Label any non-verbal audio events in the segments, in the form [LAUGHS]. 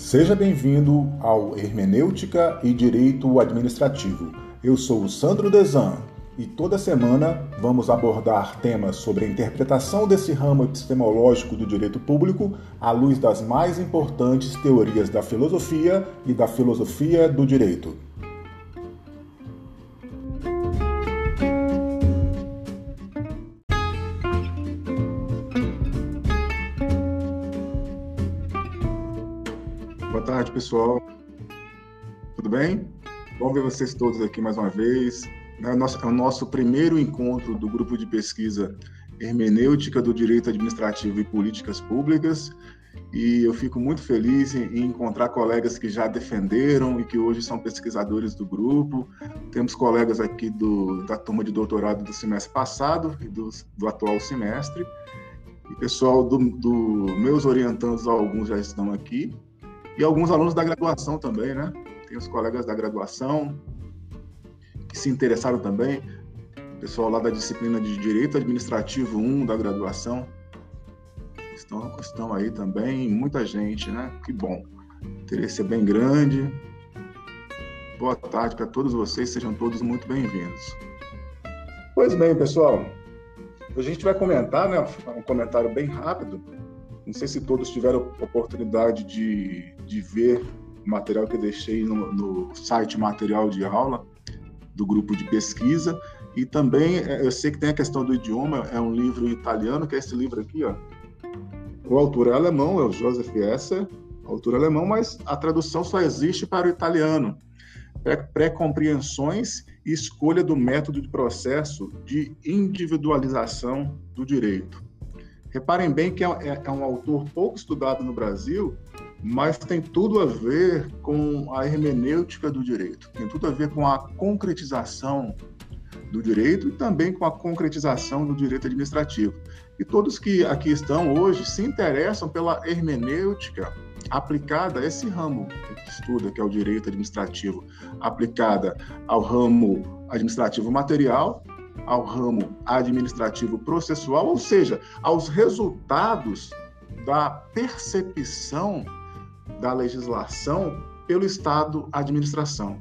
Seja bem-vindo ao Hermenêutica e Direito Administrativo. Eu sou o Sandro Desan e toda semana vamos abordar temas sobre a interpretação desse ramo epistemológico do direito público à luz das mais importantes teorias da filosofia e da filosofia do direito. Pessoal. Tudo bem? Bom ver vocês todos aqui mais uma vez. É o, nosso, é o nosso primeiro encontro do grupo de pesquisa Hermenêutica do Direito Administrativo e Políticas Públicas. E eu fico muito feliz em, encontrar colegas que já defenderam e que hoje são pesquisadores do grupo. Temos colegas aqui do, da turma de doutorado do semestre passado e do, do atual semestre. E pessoal do, do meus orientandos, alguns já estão aqui. E alguns alunos da graduação também, né? Tem os colegas da graduação, que se interessaram também, pessoal lá da disciplina de Direito Administrativo 1 da graduação, estão, estão aí também, muita gente, né? Que bom. O interesse é bem grande. Boa tarde para todos vocês, sejam todos muito bem-vindos. Pois bem, pessoal, a gente vai comentar, né? Um comentário bem rápido. Não sei se todos tiveram oportunidade de, de ver o material que eu deixei no, no site Material de Aula do grupo de pesquisa. E também, é, eu sei que tem a questão do idioma, é um livro italiano, que é esse livro aqui, ó. O autor é alemão, é o Joseph Esser, autor alemão, mas a tradução só existe para o italiano. Pré-compreensões e escolha do método de processo de individualização do direito. Reparem bem que é, é, é um autor pouco estudado no Brasil, mas tem tudo a ver com a hermenêutica do direito, tem tudo a ver com a concretização do direito e também com a concretização do direito administrativo. E todos que aqui estão hoje se interessam pela hermenêutica aplicada a esse ramo que estuda, que é o direito administrativo, aplicada ao ramo administrativo material, ao ramo administrativo processual, ou seja, aos resultados da percepção da legislação pelo Estado administração.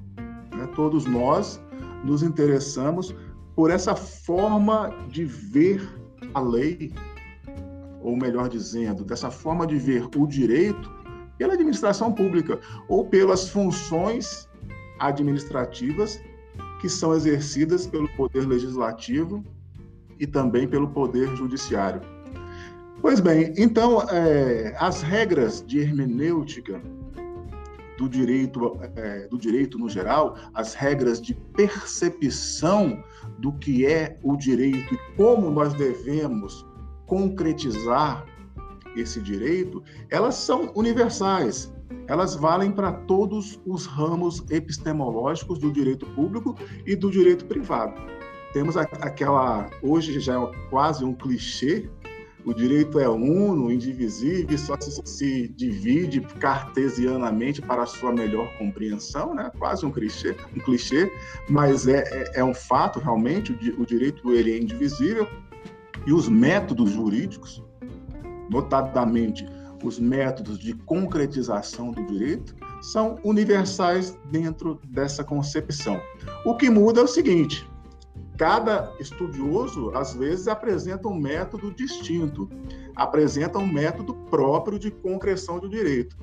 Né? Todos nós nos interessamos por essa forma de ver a lei, ou melhor dizendo, dessa forma de ver o direito pela administração pública ou pelas funções administrativas que são exercidas pelo poder legislativo e também pelo poder judiciário. Pois bem, então, é, as regras de hermenêutica do direito, é, do direito no geral, as regras de percepção do que é o direito e como nós devemos concretizar esse direito, elas são universais. Elas valem para todos os ramos epistemológicos do direito público e do direito privado. Temos aquela, hoje já é quase um clichê, o direito é uno, indivisível, só se, se divide cartesianamente para a sua melhor compreensão, né? quase um clichê, um clichê mas é, é, é um fato realmente, o, o direito ele é indivisível, e os métodos jurídicos, notadamente os métodos de concretização do direito, são universais dentro dessa concepção. O que muda é o seguinte: cada estudioso, às vezes, apresenta um método distinto, apresenta um método próprio de concreção do direito.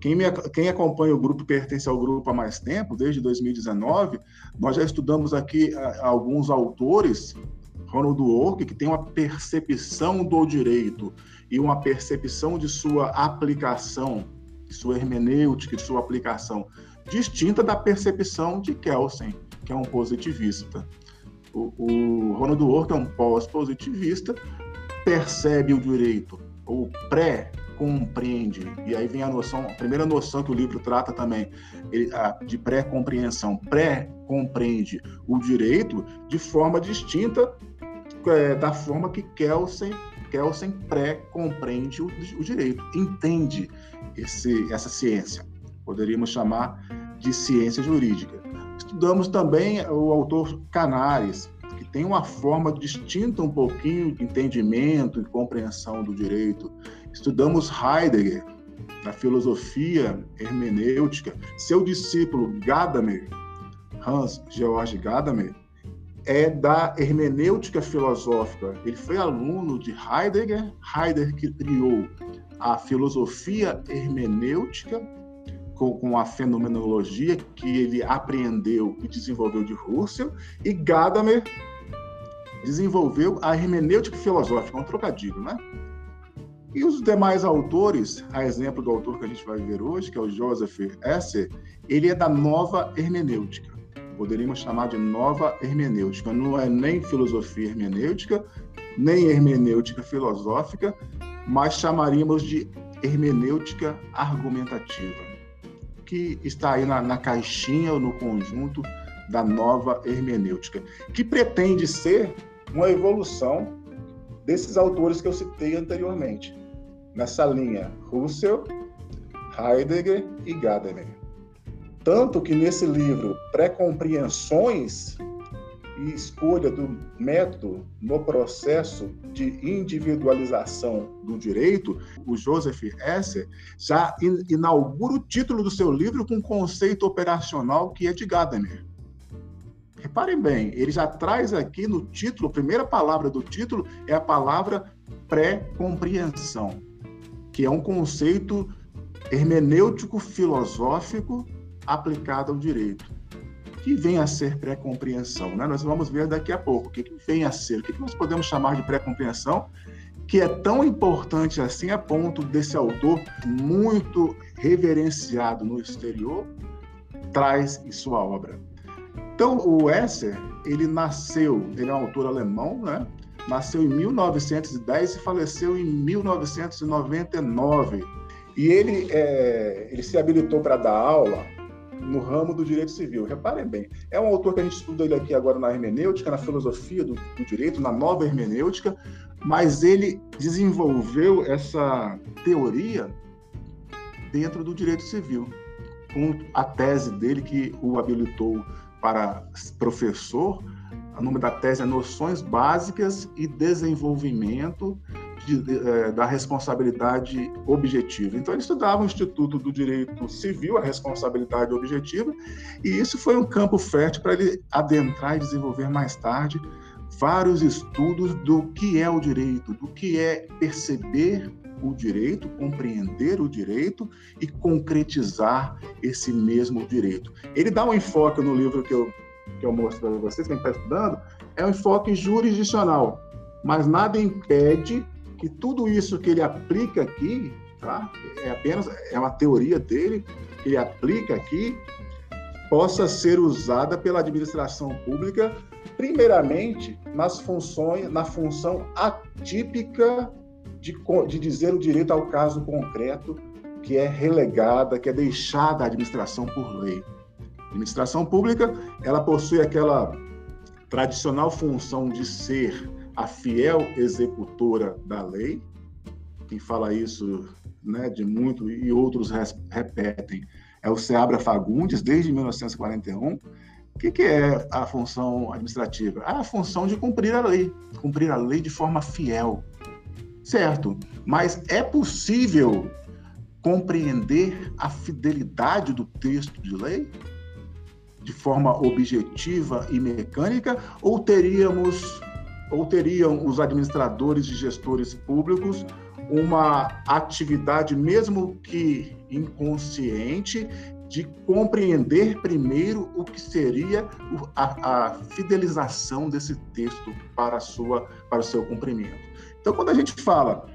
Quem, me, quem acompanha o grupo, pertence ao grupo há mais tempo, desde 2019, nós já estudamos aqui a, a alguns autores, Ronald Dworkin, que tem uma percepção do direito e uma percepção de sua aplicação, de sua hermenêutica, de sua aplicação, distinta da percepção de Kelsen, que é um positivista. O, o Ronald Dworkin é um pós-positivista, percebe o direito, ou pré-compreende, e aí vem a noção, a primeira noção que o livro trata também, de pré-compreensão, pré-compreende o direito de forma distinta é, da forma que Kelsen, Kelsen pré-compreende o, o, direito, entende esse, essa ciência. Poderíamos chamar de ciência jurídica. Estudamos também o autor Canares, que tem uma forma distinta um pouquinho de entendimento e compreensão do direito. Estudamos Heidegger, da filosofia hermenêutica, seu discípulo Gadamer, Hans Georg Gadamer, é da hermenêutica filosófica. Ele foi aluno de Heidegger. Heidegger que criou a filosofia hermenêutica com, com, a fenomenologia que ele apreendeu e desenvolveu de Russell, e Gadamer desenvolveu a hermenêutica filosófica, um trocadilho, né? E os demais autores, a exemplo do autor que a gente vai ver hoje, que é o Joseph Esser, ele é da nova hermenêutica. Poderíamos chamar de nova hermenêutica. Não é nem filosofia hermenêutica, nem hermenêutica filosófica, mas chamaríamos de hermenêutica argumentativa, que está aí na, na caixinha ou no conjunto da nova hermenêutica, que pretende ser uma evolução desses autores que eu citei anteriormente nessa linha Russell, Heidegger e Gadamer. Tanto que nesse livro, Pré-compreensões e escolha do método no processo de individualização do direito, o Joseph Esser já inaugura o título do seu livro com um conceito operacional que é de Gadamer. Reparem bem, ele já traz aqui no título, a primeira palavra do título é a palavra pré-compreensão que é um conceito hermenêutico filosófico aplicado ao direito, que vem a ser pré-compreensão. Né? Nós vamos ver daqui a pouco o que, que vem a ser, o que, que nós podemos chamar de pré-compreensão, que é tão importante assim a ponto desse autor, muito reverenciado no exterior, traz em sua obra. Então, o Esser, ele nasceu, ele é um autor alemão, né? nasceu em 1910 e faleceu em 1999. E ele, é, ele se habilitou para dar aula no ramo do direito civil. Reparem bem, é um autor que a gente estuda ele aqui agora na hermenêutica, na filosofia do, do direito, na nova hermenêutica, mas ele desenvolveu essa teoria dentro do direito civil, com a tese dele que o habilitou para professor o nome da tese é Noções Básicas e Desenvolvimento de, de, é, da Responsabilidade Objetiva. Então, ele estudava o Instituto do Direito Civil, a responsabilidade objetiva, e isso foi um campo fértil para ele adentrar e desenvolver mais tarde vários estudos do que é o direito, do que é perceber o direito, compreender o direito e concretizar esse mesmo direito. Ele dá um enfoque no livro que eu que eu mostro para vocês, quem está estudando, é um enfoque jurisdicional. Mas nada impede que tudo isso que ele aplica aqui, tá? é apenas é uma teoria dele, que ele aplica aqui, possa ser usada pela administração pública, primeiramente nas funções, na função atípica de, de dizer o direito ao caso concreto, que é relegada, que é deixada à administração por lei. A administração pública, ela possui aquela tradicional função de ser a fiel executora da lei. Quem fala isso, né, de muito e outros repetem, é o Seabra Fagundes desde 1941. O que, que é a função administrativa? É a função de cumprir a lei, cumprir a lei de forma fiel. Certo, mas é possível compreender a fidelidade do texto de lei? de forma objetiva e mecânica, ou teríamos ou teriam os administradores e gestores públicos uma atividade, mesmo que inconsciente, de compreender primeiro o que seria a, a, fidelização desse texto para, sua, para o seu cumprimento. Então, quando a gente fala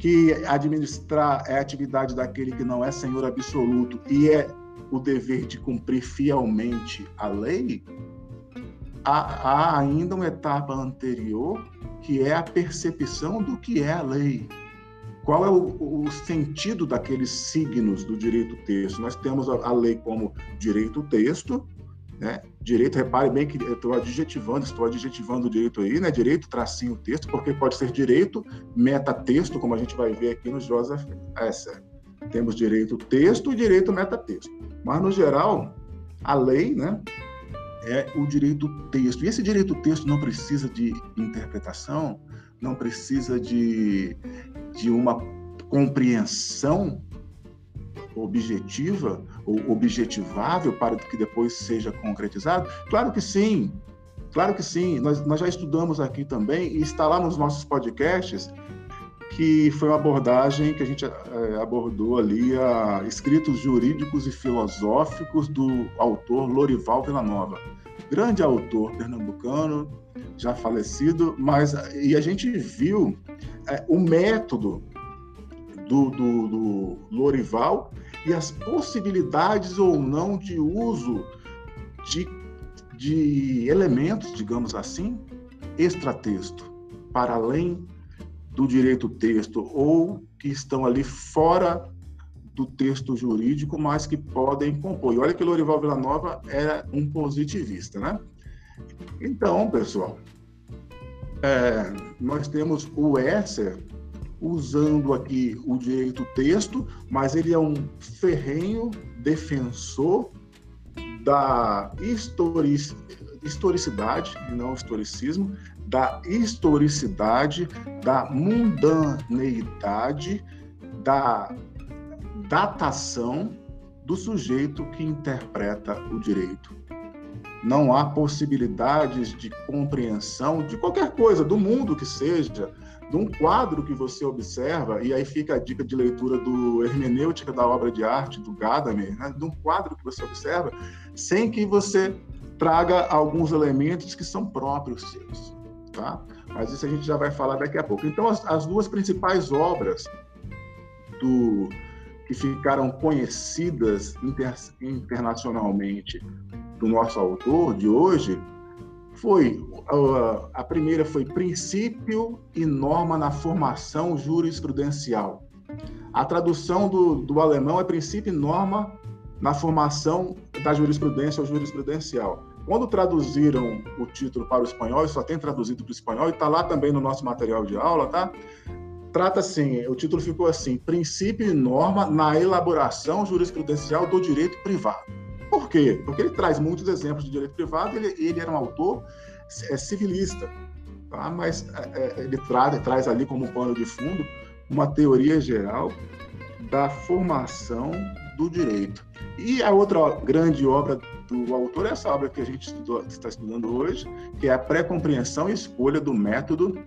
que administrar é atividade daquele que não é senhor absoluto e é o dever de cumprir fielmente a lei, há, há ainda uma etapa anterior que é a percepção do que é a lei. Qual é o, o sentido daqueles signos do direito texto? Nós temos a, a lei como direito texto, né? Direito, repare bem que eu estou adjetivando, estou adjetivando o direito aí, né? Direito, tracinho, texto, porque pode ser direito, metatexto, como a gente vai ver aqui no Joseph Esser. Temos direito texto e direito metatexto. Mas, no geral, a lei né, é o direito texto. E esse direito texto não precisa de interpretação, não precisa de, de uma compreensão objetiva ou objetivável para que depois seja concretizado? Claro que sim, claro que sim. Nós, nós já estudamos aqui também e está lá nos nossos podcasts que foi uma abordagem que a gente é, abordou ali a escritos jurídicos e filosóficos do autor Lorival Villanova, grande autor pernambucano, já falecido, mas e a gente viu é, o método do, do, do Lorival e as possibilidades ou não de uso de, de elementos, digamos assim, extratexto, para além do direito texto ou que estão ali fora do texto jurídico, mas que podem compor. E olha que Lorival Villanova era um positivista, né? Então, pessoal, é, nós temos o Esser usando aqui o direito texto, mas ele é um ferrenho defensor da historic, historicidade, e não historicismo, da historicidade, da mundaneidade, da datação do sujeito que interpreta o direito. Não há possibilidades de compreensão de qualquer coisa, do mundo que seja, de um quadro que você observa, e aí fica a dica de leitura do Hermenêutica da Obra de Arte, do Gadamer, né? de um quadro que você observa, sem que você traga alguns elementos que são próprios seus tá? Mas isso a gente já vai falar daqui a pouco. Então, as, as duas principais obras do que ficaram conhecidas inter, internacionalmente do nosso autor de hoje foi a, a primeira foi princípio e norma na formação jurisprudencial. A tradução do, do alemão é princípio e norma na formação da jurisprudência ou jurisprudencial. Quando traduziram o título para o espanhol, só tem traduzido para o espanhol e está lá também no nosso material de aula, tá? Trata assim, o título ficou assim: Princípio e norma na elaboração jurisprudencial do direito privado. Por quê? Porque ele traz muitos exemplos de direito privado, ele, ele era um autor é, civilista, tá? mas é, é ele traz, traz ali como pano de fundo uma teoria geral da formação do direito. E a outra grande obra do autor é essa obra que a gente estudou, está estudando hoje, que é a pré-compreensão e escolha do método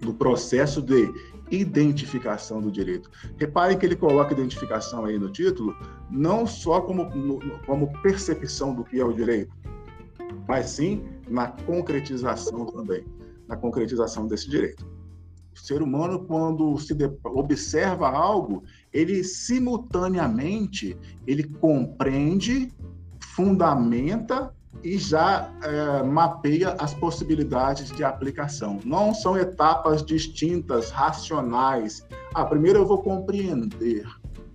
do processo de identificação do direito. Reparem que ele coloca identificação aí no título, não só como, como percepção do que é o direito, mas sim na concretização também, na concretização desse direito. O ser humano, quando se observa algo, ele simultaneamente ele compreende, fundamenta e já é, mapeia as possibilidades de aplicação. Não são etapas distintas, racionais. Ah, primeiro eu vou compreender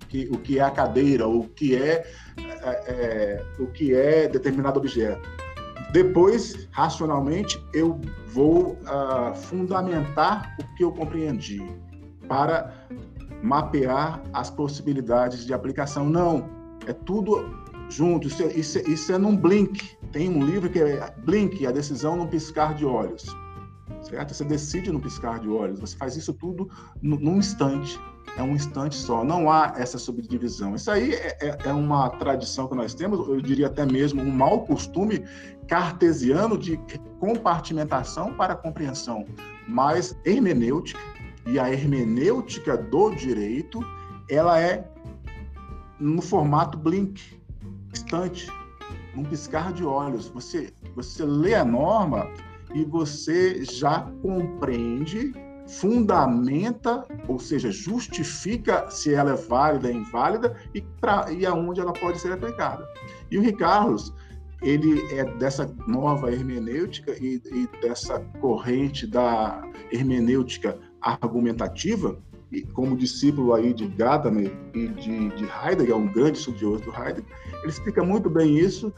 que, o que é a cadeira, o que é, é, é o que é determinado objeto. Depois, racionalmente, eu vou uh, fundamentar o que eu compreendi para mapear as possibilidades de aplicação. Não, é tudo junto. Isso é, isso, é, isso é num blink. Tem um livro que é Blink, a decisão num piscar de olhos. Certo? Você decide num piscar de olhos. Você faz isso tudo num instante é um instante só, não há essa subdivisão. Isso aí é, é, é, uma tradição que nós temos, eu diria até mesmo um mau costume cartesiano de compartimentação para compreensão, mas hermenêutica e a hermenêutica do direito, ela é no formato blink, instante, num piscar de olhos. Você, você lê a norma e você já compreende fundamenta, ou seja, justifica se ela é válida ou inválida e, pra, e aonde ela pode ser aplicada. E o Ricardo, ele é dessa nova hermenêutica e, e dessa corrente da hermenêutica argumentativa, e como discípulo aí de Gadamer e de, de Heidegger, é um grande estudioso do Heidegger, ele explica muito bem isso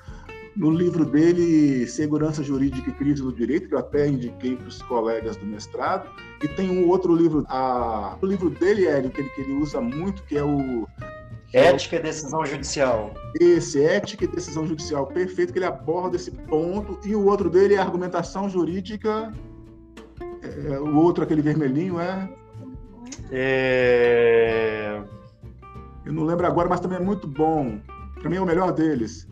no livro dele, Segurança Jurídica e Crise do Direito, que eu até indiquei para os colegas do mestrado, e tem um outro livro, a, o livro dele, Hélio, que ele, que ele usa muito, que é o Ética e decisão judicial. Esse, ética e decisão judicial, perfeito, que ele aborda esse ponto. E o outro dele é argumentação jurídica. É, o outro, aquele vermelhinho, é. é... eu não lembro agora, mas também é muito bom. Para mim é o melhor deles.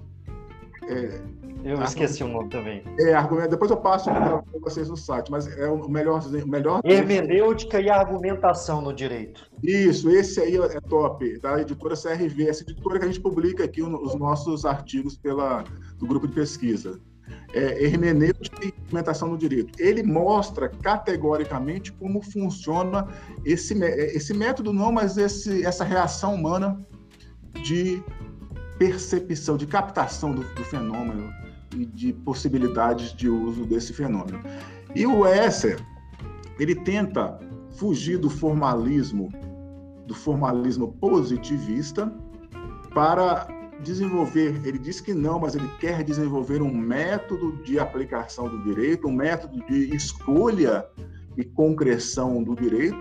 É, eu esqueci o nome também. É, argumento. Depois eu passo para vocês no site, mas é o melhor. O melhor Hermenêutica e argumentação no direito. Isso, esse aí é top, da editora CRV, essa editora que a gente publica aqui os nossos artigos pela, do grupo de pesquisa. É, hermenêutica e argumentação no direito. Ele mostra categoricamente como funciona esse, esse método, não, mas esse, essa reação humana de percepção, de captação do, do fenômeno e de possibilidades de uso desse fenômeno. E o Esser, ele tenta fugir do formalismo, do formalismo positivista, para desenvolver, ele diz que não, mas ele quer desenvolver um método de aplicação do direito, um método de escolha e concreção do direito,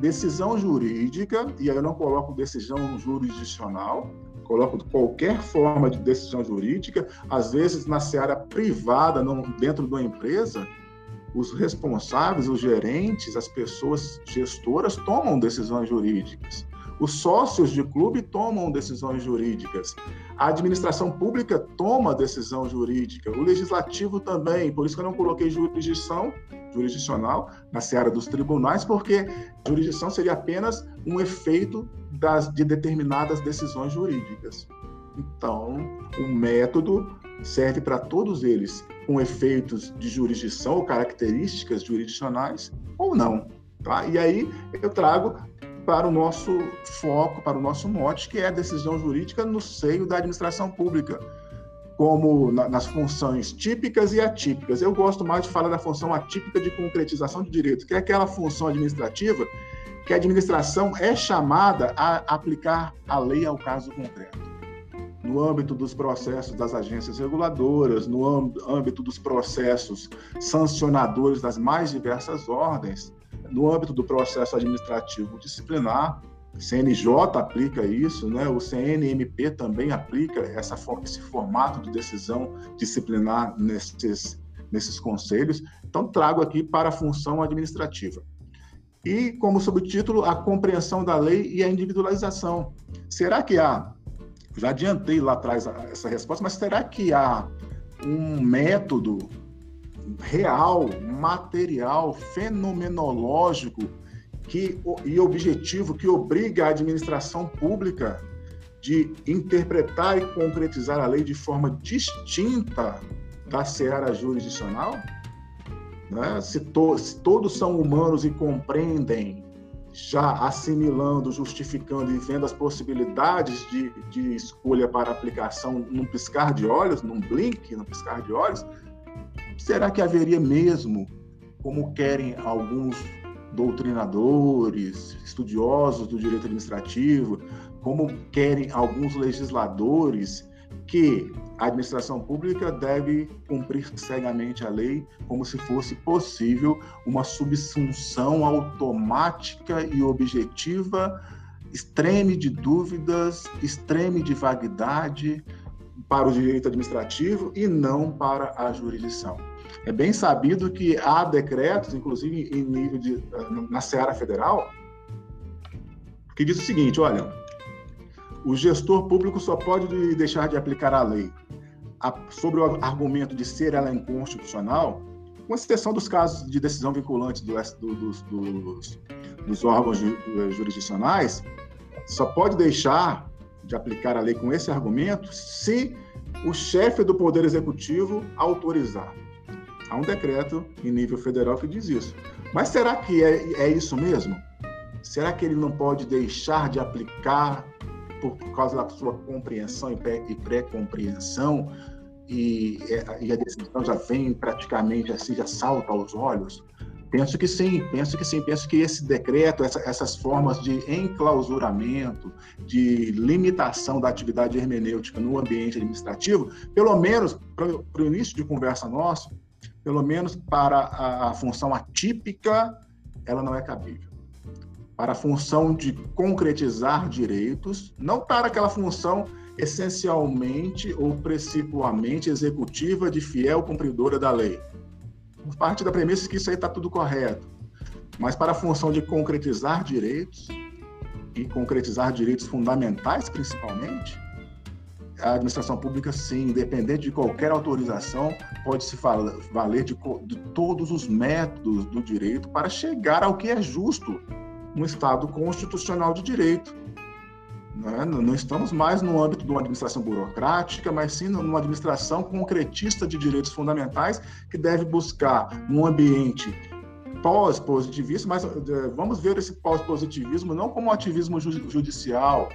decisão jurídica, e aí eu não coloco decisão jurisdicional, coloco qualquer forma de decisão jurídica, às vezes na seara privada, não, dentro de uma empresa, os responsáveis, os gerentes, as pessoas gestoras tomam decisões jurídicas. Os sócios de clube tomam decisões jurídicas. A administração pública toma decisão jurídica. O legislativo também. Por isso que eu não coloquei jurisdição jurisdicional na seara dos tribunais, porque jurisdição seria apenas um efeito das, de determinadas decisões jurídicas. Então, o método serve para todos eles, com efeitos de jurisdição ou características jurisdicionais ou não. Tá? E aí eu trago para o nosso foco, para o nosso mote, que é a decisão jurídica no seio da administração pública, como na, nas funções típicas e atípicas. Eu gosto mais de falar da função atípica de concretização de direito, que é aquela função administrativa que a administração é chamada a aplicar a lei ao caso concreto. No âmbito dos processos das agências reguladoras, no âmbito dos processos sancionadores das mais diversas ordens, no âmbito do processo administrativo disciplinar, CNJ aplica isso, né? o CNMP também aplica essa, esse formato de decisão disciplinar nesses, nesses conselhos. Então, trago aqui para a função administrativa. E, como subtítulo, a compreensão da lei e a individualização. Será que há, já adiantei lá atrás essa resposta, mas será que há um método real, material, fenomenológico que, e objetivo que obriga a administração pública de interpretar e concretizar a lei de forma distinta da seara jurisdicional? Né? Se, to, se todos são humanos e compreendem, já assimilando, justificando e vendo as possibilidades de, de escolha para aplicação num piscar de olhos, num blink, num piscar de olhos, será que haveria mesmo, como querem alguns doutrinadores, estudiosos do direito administrativo, como querem alguns legisladores, que a administração pública deve cumprir cegamente a lei, como se fosse possível uma subsunção automática e objetiva, extreme de dúvidas, extreme de vaguidade para o direito administrativo e não para a jurisdição. É bem sabido que há decretos, inclusive em nível de na Seara Federal, que diz o seguinte: olha, o gestor público só pode deixar de aplicar a lei sobre o argumento de ser ela inconstitucional, com exceção dos casos de decisão vinculante do, do, dos, dos, dos órgãos jurisdicionais, só pode deixar de aplicar a lei com esse argumento se o chefe do Poder Executivo autorizar. Há um decreto em nível federal que diz isso. Mas será que é, é isso mesmo? Será que ele não pode deixar de aplicar por, causa da sua compreensão e pré-compreensão e, e, a decisão já vem praticamente assim, já salta aos olhos? Penso que sim, penso que sim, penso que esse decreto, essa, essas formas de enclausuramento, de limitação da atividade hermenêutica no ambiente administrativo, pelo menos para o início de conversa nosso, pelo menos para a, função atípica, ela não é cabível. Para a função de concretizar direitos, não para aquela função essencialmente ou principalmente executiva de fiel cumpridora da lei. Parte da premissa que isso aí está tudo correto. Mas para a função de concretizar direitos, e concretizar direitos fundamentais, principalmente, a administração pública, sim, independente de qualquer autorização, pode se valer de, de todos os métodos do direito para chegar ao que é justo no Estado constitucional de direito. Né? Não estamos mais no âmbito de uma administração burocrática, mas sim numa administração concretista de direitos fundamentais que deve buscar, num ambiente pós-positivismo, mas eh, vamos ver esse pós-positivismo não como um ativismo judicial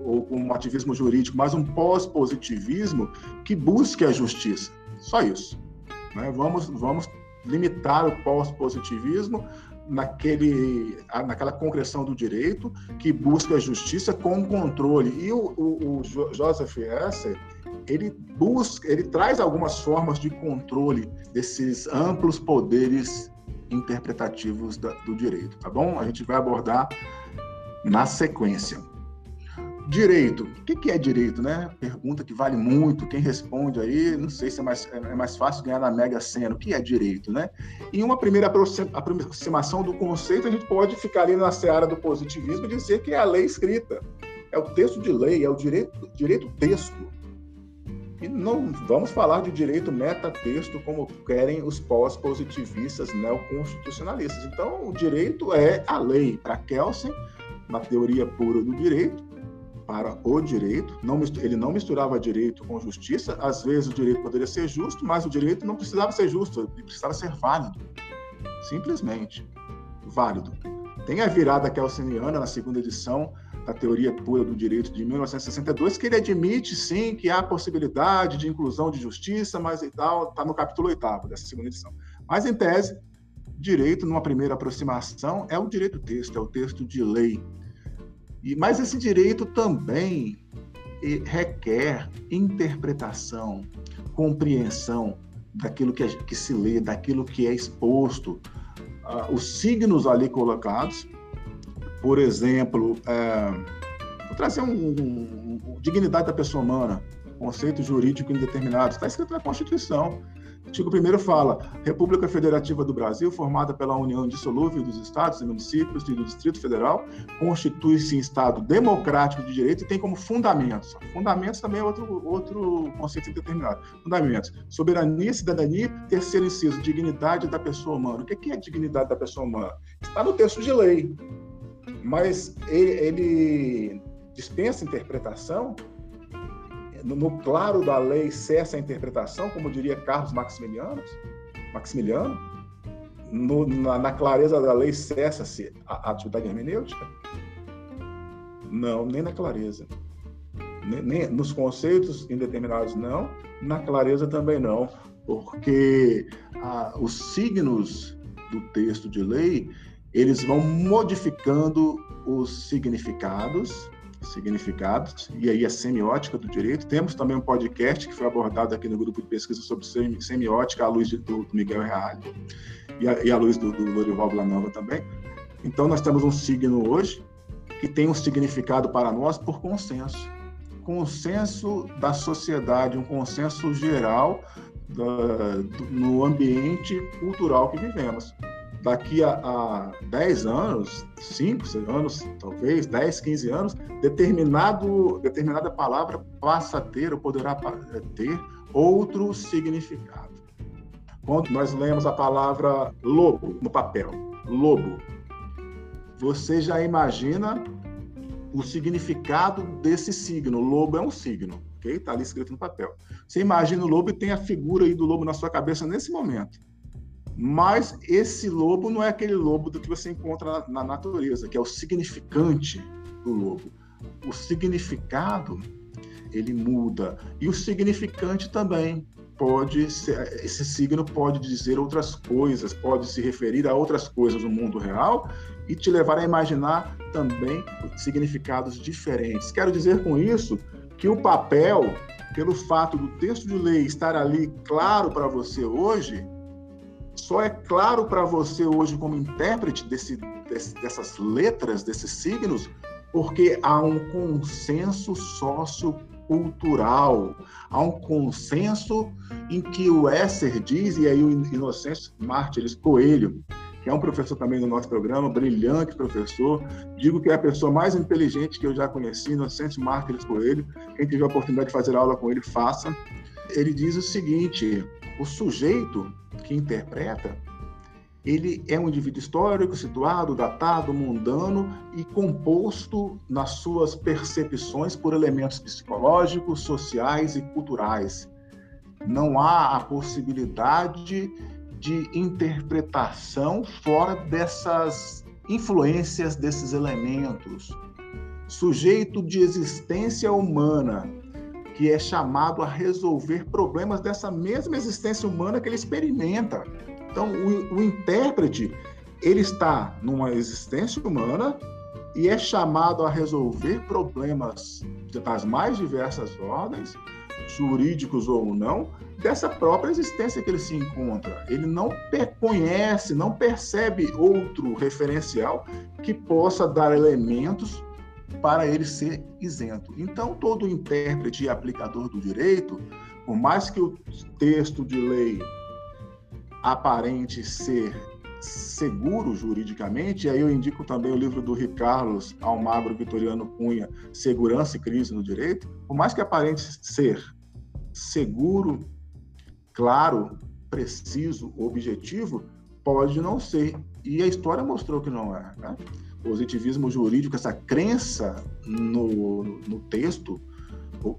ou como um ativismo jurídico, mas um pós-positivismo que busque a justiça. Só isso. Né? Vamos, vamos limitar o pós-positivismo naquele, naquela concreção do direito que busca a justiça com controle. E o, o, o Joseph Esser, ele busca, ele traz algumas formas de controle desses amplos poderes interpretativos da, do direito, tá bom? A gente vai abordar na sequência. Direito. O que é direito, né? Pergunta que vale muito. Quem responde aí, não sei se é mais, é mais fácil ganhar na Mega Sena. O que é direito, né? Em uma primeira aproximação do conceito, a gente pode ficar ali na seara do positivismo e dizer que é a lei escrita. É o texto de lei, é o direito, direito texto. E não vamos falar de direito metatexto como querem os pós-positivistas neoconstitucionalistas. Então, o direito é a lei. Para Kelsen, na teoria pura do direito, para o direito, não, ele não misturava direito com justiça. Às vezes o direito poderia ser justo, mas o direito não precisava ser justo, ele precisava ser válido. Simplesmente válido. Tem a virada kelseniana na segunda edição, da teoria pura do direito de 1962, que ele admite sim que há possibilidade de inclusão de justiça, mas e tal, está no capítulo oitavo dessa segunda edição. Mas em tese, direito numa primeira aproximação é o direito texto, é o texto de lei. E mas esse direito também requer interpretação, compreensão daquilo que, que se lê, daquilo que é exposto, uh, os signos ali colocados por exemplo, é, vou trazer um, um, um, dignidade da pessoa humana, conceito jurídico indeterminado, está escrito na Constituição. Artigo 1 fala: República Federativa do Brasil, formada pela união indissolúvel dos estados e municípios e do Distrito Federal, constitui-se em Estado democrático de direito e tem como fundamentos. Fundamentos também é outro, outro conceito indeterminado. Fundamentos: soberania, cidadania, terceiro inciso, dignidade da pessoa humana. O que é dignidade da pessoa humana? Está no texto de lei mas ele, ele dispensa interpretação. No, claro da lei cessa a interpretação, como diria Carlos Maximiliano. Maximiliano. No, na, na, clareza da lei cessa-se a, a, atividade hermenêutica? Não, nem na clareza. Nem, nem, nos conceitos indeterminados, não. Na clareza também não. Porque ah, os signos do texto de lei eles vão modificando os significados, significados, e aí a semiótica do direito. Temos também um podcast que foi abordado aqui no grupo de pesquisa sobre semiótica, à luz de, do, Miguel Reale e, e à luz do, do Lorival Villanova também. Então, nós temos um signo hoje que tem um significado para nós por consenso. Consenso da sociedade, um consenso geral da, do, no ambiente cultural que vivemos daqui a, a 10 anos, 5 anos, talvez, 10, 15 anos, determinado, determinada palavra passa a ter ou poderá ter outro significado. Quando nós lemos a palavra lobo no papel, lobo, você já imagina o significado desse signo. Lobo é um signo, ok? Está ali escrito no papel. Você imagina o lobo e tem a figura aí do lobo na sua cabeça nesse momento. Mas esse lobo não é aquele lobo do que você encontra na, na natureza, que é o significante do lobo. O significado ele muda e o significante também pode ser, esse signo pode dizer outras coisas, pode se referir a outras coisas no mundo real e te levar a imaginar também significados diferentes. Quero dizer com isso que o papel, pelo fato do texto de lei estar ali claro para você hoje, só é claro para você hoje como intérprete desse, desse, dessas letras, desses signos, porque há um consenso sociocultural, há um consenso em que o Esser diz, e aí o Inocêncio Mártires Coelho, que é um professor também do nosso programa, brilhante professor. Digo que é a pessoa mais inteligente que eu já conheci, Inocente Marques Coelho. Quem tiver a oportunidade de fazer aula com ele, faça. Ele diz o seguinte: o sujeito que interpreta ele é um indivíduo histórico, situado, datado, mundano e composto nas suas percepções por elementos psicológicos, sociais e culturais. Não há a possibilidade de interpretação fora dessas influências desses elementos. Sujeito de existência humana, que é chamado a resolver problemas dessa mesma existência humana que ele experimenta. Então, o, o intérprete, ele está numa existência humana e é chamado a resolver problemas das mais diversas ordens, jurídicos ou não, dessa própria existência que ele se encontra. Ele não conhece, não percebe outro referencial que possa dar elementos para ele ser isento. Então, todo intérprete e aplicador do direito, por mais que o texto de lei aparente ser seguro juridicamente, e aí eu indico também o livro do Ricardo Almagro Vitoriano Cunha, Segurança e Crise no Direito, por mais que aparente ser seguro, claro, preciso, objetivo, pode não ser. E a história mostrou que não é. Né? Positivismo jurídico, essa crença no, no texto,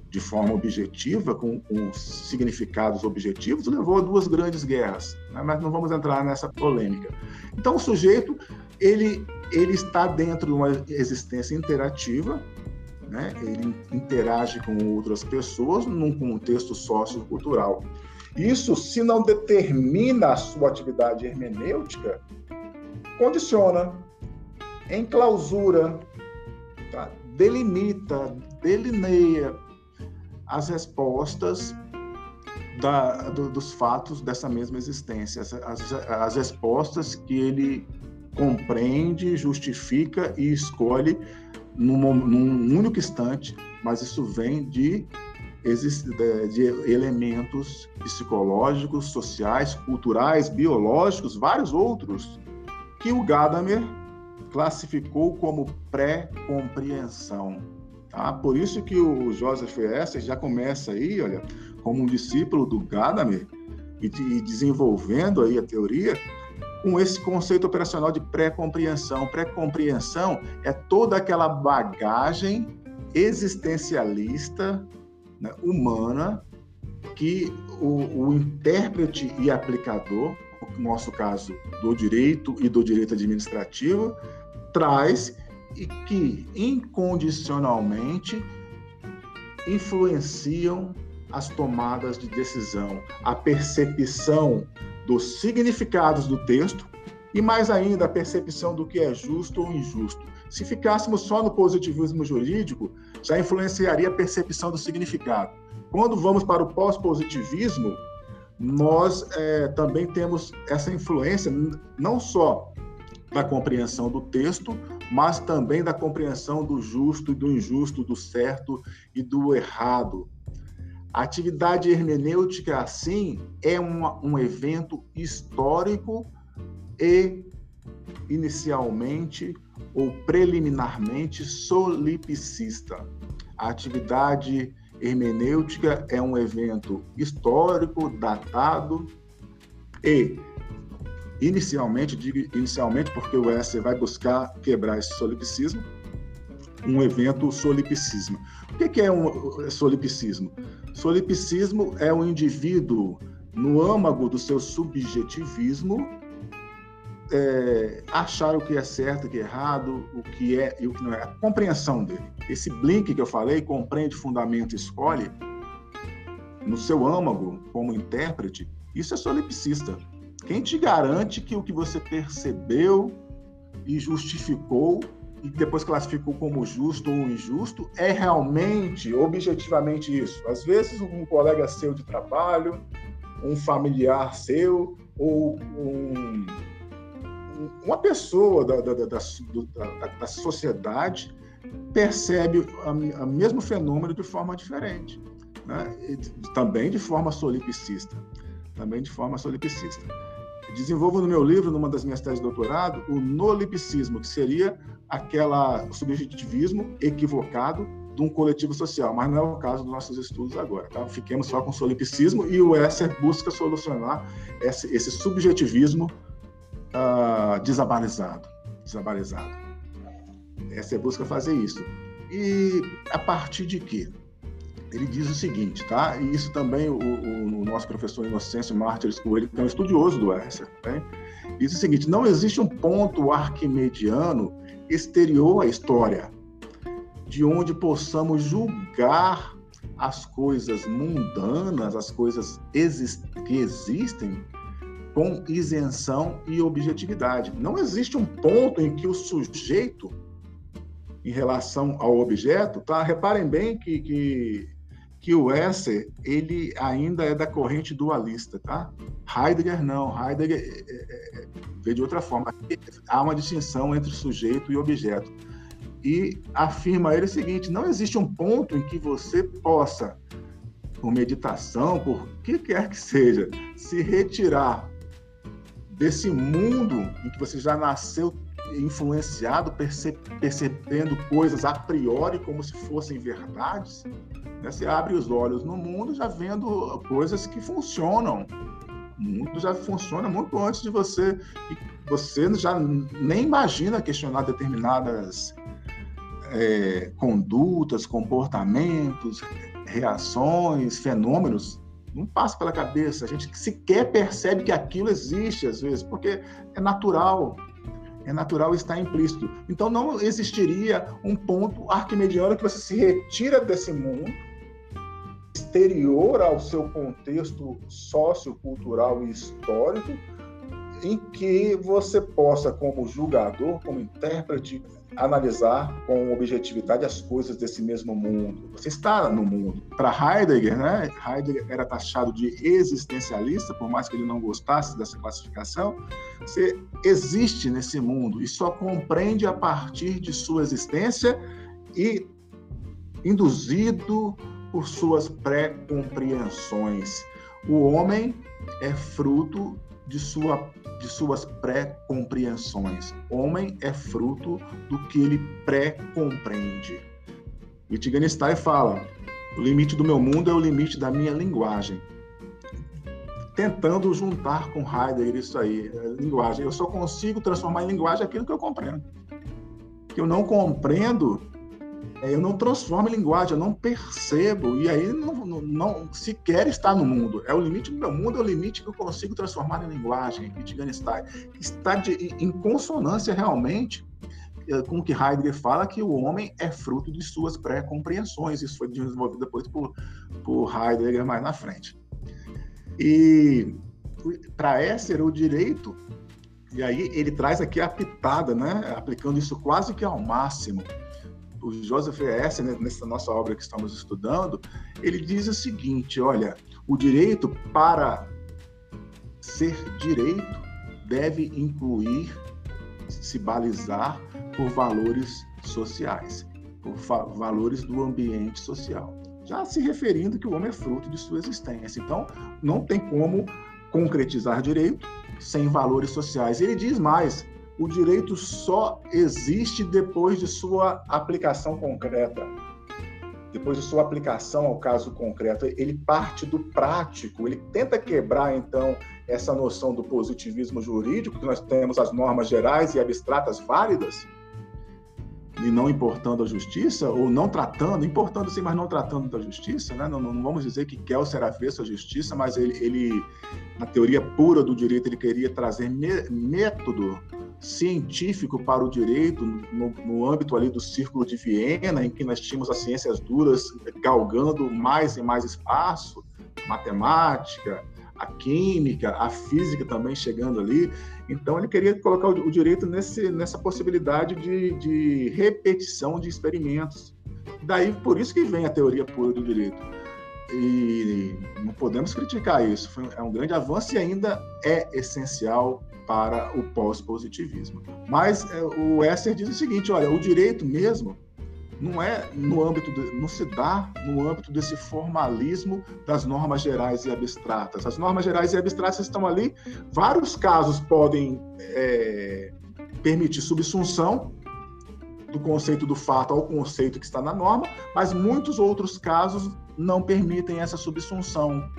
de forma objetiva, com, com significados objetivos, levou a duas grandes guerras. Né? Mas não vamos entrar nessa polêmica. Então, o sujeito ele, ele está dentro de uma existência interativa, né? ele interage com outras pessoas num contexto sociocultural. Isso, se não determina a sua atividade hermenêutica, condiciona, enclausura, tá? delimita, delineia, as respostas da, do, dos fatos dessa mesma existência, as, as respostas que ele compreende, justifica e escolhe num, num único instante, mas isso vem de, de elementos psicológicos, sociais, culturais, biológicos, vários outros, que o Gadamer classificou como pré-compreensão. Tá? Por isso que o Joseph Esser já começa aí, olha, como um discípulo do Gadamer e, de, desenvolvendo aí a teoria com esse conceito operacional de pré-compreensão. Pré-compreensão é toda aquela bagagem existencialista né, humana que o, o intérprete e aplicador, no nosso caso do direito e do direito administrativo, traz e que incondicionalmente influenciam as tomadas de decisão, a percepção dos significados do texto e mais ainda a percepção do que é justo ou injusto. Se ficássemos só no positivismo jurídico, já influenciaria a percepção do significado. Quando vamos para o pós-positivismo, nós é, também temos essa influência não só da compreensão do texto, mas também da compreensão do justo e do injusto, do certo e do errado. A atividade hermenêutica, assim, é uma, um evento histórico e, inicialmente ou preliminarmente, solipsista. A atividade hermenêutica é um evento histórico, datado e inicialmente, digo inicialmente porque o S vai buscar quebrar esse solipsismo, um evento solipsismo. O que é um solipsismo? Solipsismo é um indivíduo no âmago do seu subjetivismo é, achar o que é certo, o que é errado, o que é e o que não é. A compreensão dele. Esse blink que eu falei, compreende, fundamento, escolhe, no seu âmago, como intérprete, isso é solipsista. Quem te garante que o que você percebeu e justificou e depois classificou como justo ou injusto é realmente, objetivamente isso? Às vezes, um colega seu de trabalho, um familiar seu ou um, uma pessoa da, da, da, da sociedade percebe o mesmo fenômeno de forma diferente, né? também de forma solipsista, também de forma solipsista desenvolvo no meu livro, numa das minhas teses de doutorado, o nolipsismo, que seria aquela subjetivismo equivocado de um coletivo social, mas não é o caso dos nossos estudos agora. Tá? Fiquemos só com o solipsismo e o Esser busca solucionar esse, esse subjetivismo uh, desabalizado, desabalizado. Esser busca fazer isso. E a partir de quê? Ele diz o seguinte, tá? E isso também o, o, o nosso professor Inocêncio Mártires Coelho, que é um estudioso do Esser, né? diz o seguinte: não existe um ponto arquimediano exterior à história, de onde possamos julgar as coisas mundanas, as coisas que existem, com isenção e objetividade. Não existe um ponto em que o sujeito, em relação ao objeto, tá? Reparem bem que, que, que o Esser, ele ainda é da corrente dualista, tá? Heidegger não, Heidegger é, é, é, vê de outra forma. Há uma distinção entre sujeito e objeto e afirma ele o seguinte: não existe um ponto em que você possa, por meditação, por que quer que seja, se retirar desse mundo em que você já nasceu influenciado, percebendo coisas a priori como se fossem verdades. Né? Você abre os olhos no mundo já vendo coisas que funcionam. O mundo já funciona muito antes de você. E você já nem imagina questionar determinadas é, condutas, comportamentos, reações, fenômenos, não passa pela cabeça. A gente sequer percebe que aquilo existe, às vezes, porque é natural. É natural está implícito. Então, não existiria um ponto arquimediano que você se retira desse mundo, exterior ao seu contexto sociocultural e histórico, em que você possa, como julgador, como intérprete, analisar com objetividade as coisas desse mesmo mundo. Você está no mundo. Para Heidegger, né? Heidegger era taxado de existencialista, por mais que ele não gostasse dessa classificação. Você existe nesse mundo e só compreende a partir de sua existência e induzido por suas pré-compreensões. O homem é fruto de, sua, de suas pré-compreensões. Homem é fruto do que ele pré-compreende. Wittgenstein fala: o limite do meu mundo é o limite da minha linguagem. Tentando juntar com Heidegger isso aí, linguagem. Eu só consigo transformar em linguagem aquilo que eu compreendo. Que eu não compreendo, eu não transformo em linguagem, eu não percebo, e aí não, não, não, sequer está no mundo. É o limite do meu mundo, é o limite que eu consigo transformar em linguagem, Wittgenstein. Está de, em consonância realmente é, com o que Heidegger fala, que o homem é fruto de suas pré-compreensões. Isso foi desenvolvido depois por, por Heidegger mais na frente. E para Esser, o direito, e aí ele traz aqui a pitada, né? aplicando isso quase que ao máximo o Joseph S., né, nessa nossa obra que estamos estudando, ele diz o seguinte: olha, o direito, para ser direito, deve incluir, se balizar por valores sociais, por valores do ambiente social. Já se referindo que o homem é fruto de sua existência. Então, não tem como concretizar direito sem valores sociais. Ele diz mais: o direito só existe depois de sua aplicação concreta. Depois de sua aplicação ao caso concreto, ele parte do prático, ele tenta quebrar então essa noção do positivismo jurídico, que nós temos as normas gerais e abstratas válidas, e não importando a justiça, ou não tratando, importando sim, mas não tratando da justiça, né? não, não vamos dizer que Kell será avesso à justiça, mas ele, ele, na teoria pura do direito, ele queria trazer método científico para o direito no, no, âmbito ali do Círculo de Viena, em que nós tínhamos as ciências duras galgando mais e mais espaço, matemática, a química, a física também chegando ali. Então ele queria colocar o, o direito nesse, nessa possibilidade de, de repetição de experimentos. Daí por isso que vem a teoria pura do direito. E não podemos criticar isso. Foi, é um grande avanço e ainda é essencial para o pós-positivismo. Mas é, o Esser diz o seguinte: olha, o direito mesmo não é no âmbito, de, não se dá no âmbito desse formalismo das normas gerais e abstratas. As normas gerais e abstratas estão ali, vários casos podem é, permitir subsunção do conceito do fato ao conceito que está na norma, mas muitos outros casos não permitem essa subsunção.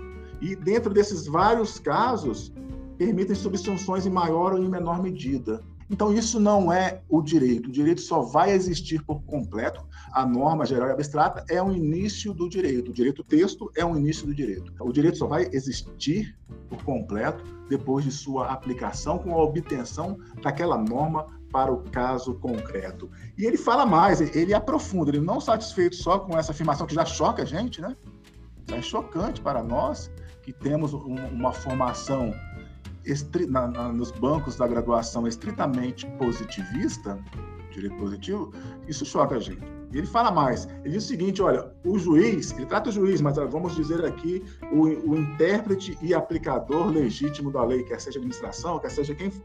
E dentro desses vários casos, permitem subsunções em maior ou em menor medida. Então, isso não é o direito. O direito só vai existir por completo. A norma geral e abstrata é o início do direito. O direito texto é o início do direito. O direito só vai existir por completo depois de sua aplicação com a obtenção daquela norma para o caso concreto. E ele fala mais, ele aprofunda, ele não satisfeito só com essa afirmação que já choca a gente, né? Já é chocante para nós que temos uma formação na, na, nos bancos da graduação estritamente positivista, direito positivo, isso choca a gente. Ele fala mais, ele diz o seguinte, olha, o juiz, ele trata o juiz, mas vamos dizer aqui o, o intérprete e aplicador legítimo da lei, quer seja administração, quer seja quem for.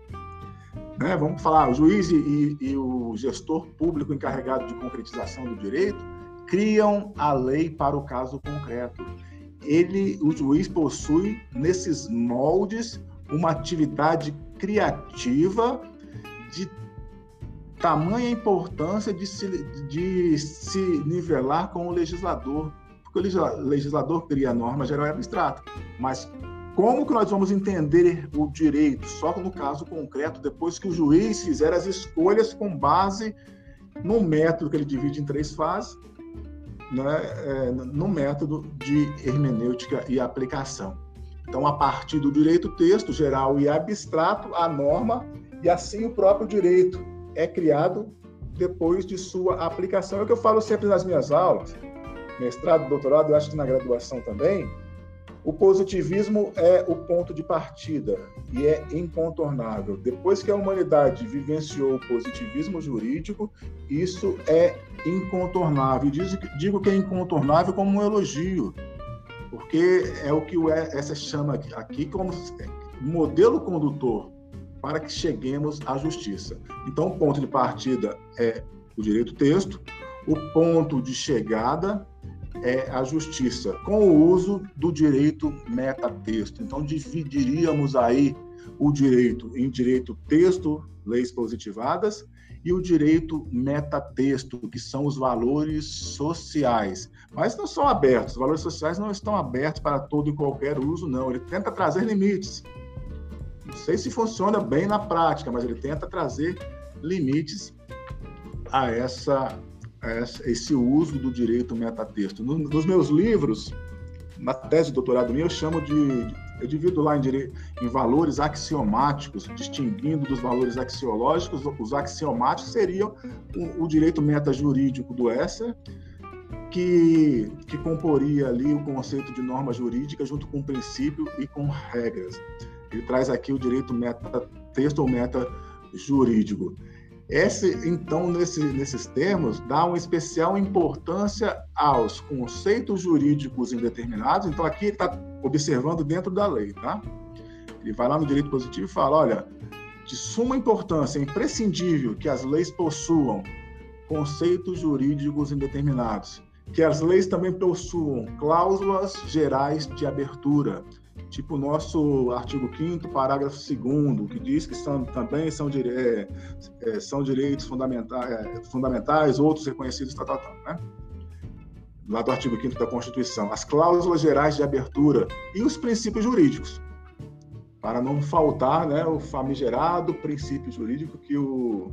Né? Vamos falar, o juiz e, e o gestor público encarregado de concretização do direito criam a lei para o caso concreto. Ele, o juiz possui nesses moldes uma atividade criativa de tamanha importância de se, de se nivelar com o legislador, porque o legislador cria a norma geral e abstrata, mas como que nós vamos entender o direito só no caso concreto depois que o juiz fizer as escolhas com base no método que ele divide em três fases, né, é, no método de hermenêutica e aplicação. Então, a partir do direito texto geral e abstrato, a norma e assim o próprio direito é criado depois de sua aplicação. É o que eu falo sempre nas minhas aulas, mestrado, doutorado, eu acho que na graduação também. O positivismo é o ponto de partida e é incontornável. Depois que a humanidade vivenciou o positivismo jurídico, isso é incontornável. Digo que é incontornável como um elogio porque é o que o essa chama aqui como modelo condutor para que cheguemos à justiça. Então, o ponto de partida é o direito texto, o ponto de chegada é a justiça, com o uso do direito metatexto. Então, dividiríamos aí o direito em direito texto, leis positivadas, e o direito metatexto, que são os valores sociais. Mas não são abertos, os valores sociais não estão abertos para todo e qualquer uso, não. Ele tenta trazer limites. Não sei se funciona bem na prática, mas ele tenta trazer limites a essa, esse uso do direito metatexto. Nos meus livros, na tese de doutorado minha, eu chamo de eu divido lá em, em valores axiomáticos, distinguindo dos valores axiológicos. Os axiomáticos seriam o, o direito metajurídico do Esser, que, que comporia ali o conceito de norma jurídica junto com princípio e com regras. Ele traz aqui o direito meta texto ou meta jurídico. Esse, então, nesse, nesses termos, dá uma especial importância aos conceitos jurídicos indeterminados. Então, aqui ele está observando dentro da lei, tá? Ele vai lá no direito positivo e fala: olha, de suma importância, é imprescindível que as leis possuam conceitos jurídicos indeterminados, que as leis também possuam cláusulas gerais de abertura, tipo o nosso artigo 5 parágrafo 2 que diz que são, também são, é, é, são direitos fundamentais, é, fundamentais, outros reconhecidos, tal, tal, tal, né? Lá do artigo 5 da Constituição, as cláusulas gerais de abertura e os princípios jurídicos, para não faltar né, o famigerado princípio jurídico que o,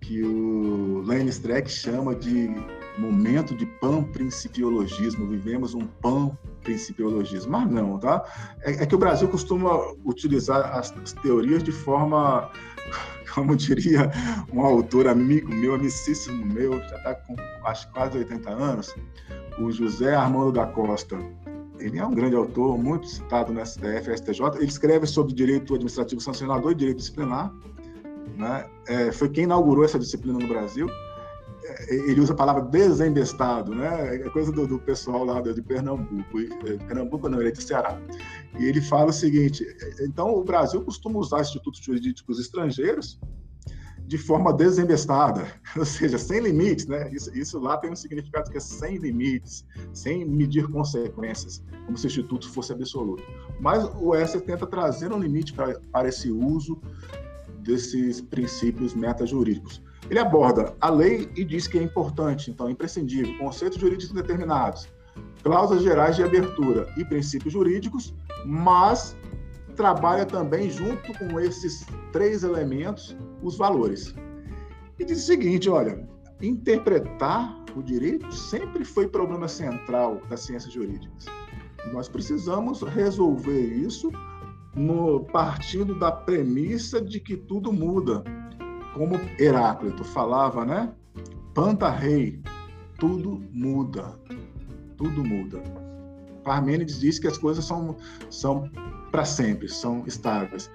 que o Lane Streck chama de momento de pan-principiologismo. Vivemos um pan principiologismo, mas não, tá? É, é, que o Brasil costuma utilizar as, as, teorias de forma, [LAUGHS] como diria um autor amigo meu, amicíssimo meu, já está com acho, quase 80 anos, o José Armando da Costa. Ele é um grande autor, muito citado no STF, STJ. Ele escreve sobre direito administrativo sancionador e direito disciplinar. Né? É, foi quem inaugurou essa disciplina no Brasil ele usa a palavra desembestado, né? É coisa do, do pessoal lá de Pernambuco. É, Pernambuco não, ele é de Ceará. E ele fala o seguinte: então o Brasil costuma usar institutos jurídicos estrangeiros de forma desembestada, [LAUGHS] ou seja, sem limites, né? Isso, isso, lá tem um significado que é sem limites, sem medir consequências, como se o instituto fosse absoluto. Mas o S tenta trazer um limite para esse uso desses princípios metajurídicos. Ele aborda a lei e diz que é importante, então, imprescindível, conceitos jurídicos determinados, cláusulas gerais de abertura e princípios jurídicos, mas trabalha também, junto com esses três elementos, os valores. E diz o seguinte: olha, interpretar o direito sempre foi problema central das ciências jurídicas. Nós precisamos resolver isso no partindo da premissa de que tudo muda. Como Heráclito falava, né? Panta rei, tudo muda. Tudo muda. Parmênides diz que as coisas são, são para sempre, são estáveis.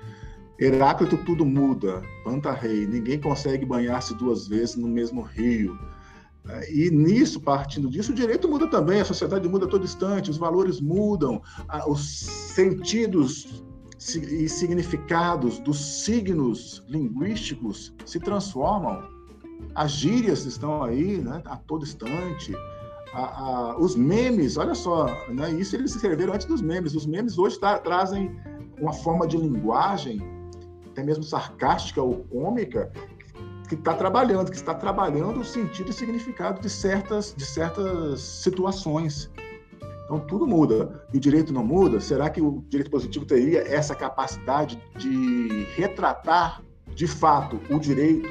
Heráclito tudo muda, Panta rei, ninguém consegue banhar-se duas vezes no mesmo rio. E nisso, partindo disso, o direito muda também, a sociedade muda a todo instante, os valores mudam, os sentidos e significados dos signos linguísticos se transformam. As gírias estão aí né, a todo instante. A, a, os memes, olha só, né, isso eles escreveram antes dos memes. Os memes hoje tá, trazem uma forma de linguagem, até mesmo sarcástica ou cômica, que está trabalhando, que está trabalhando o sentido e significado de certas, de certas situações. Então tudo muda. E o direito não muda? Será que o direito positivo teria essa capacidade de retratar de fato o direito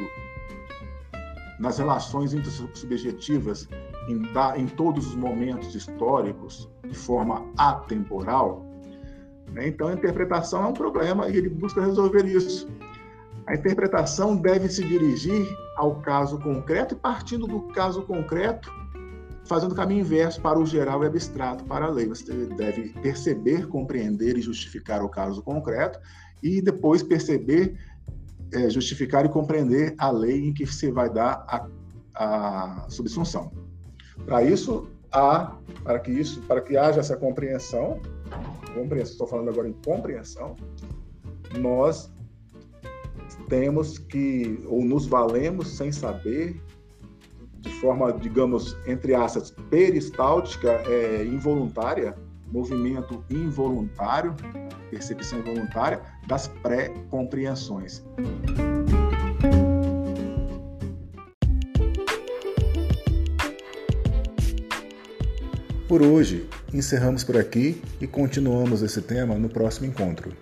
nas relações intersubjetivas em, em todos os momentos históricos de forma atemporal? Né? Então a interpretação é um problema e ele busca resolver isso. A interpretação deve se dirigir ao caso concreto e partindo do caso concreto fazendo o caminho inverso para o geral e abstrato para a lei. Você deve perceber, compreender e justificar o caso concreto e depois perceber, é, justificar e compreender a lei em que você vai dar a, a subsunção. Para isso, há, para que isso, para que haja essa compreensão, compreensão, estou falando agora em compreensão, nós temos que ou nos valemos sem saber de forma, digamos, entre aspas, peristáltica, é, involuntária, movimento involuntário, percepção involuntária, das pré-compreensões. Por hoje, encerramos por aqui e continuamos esse tema no próximo encontro.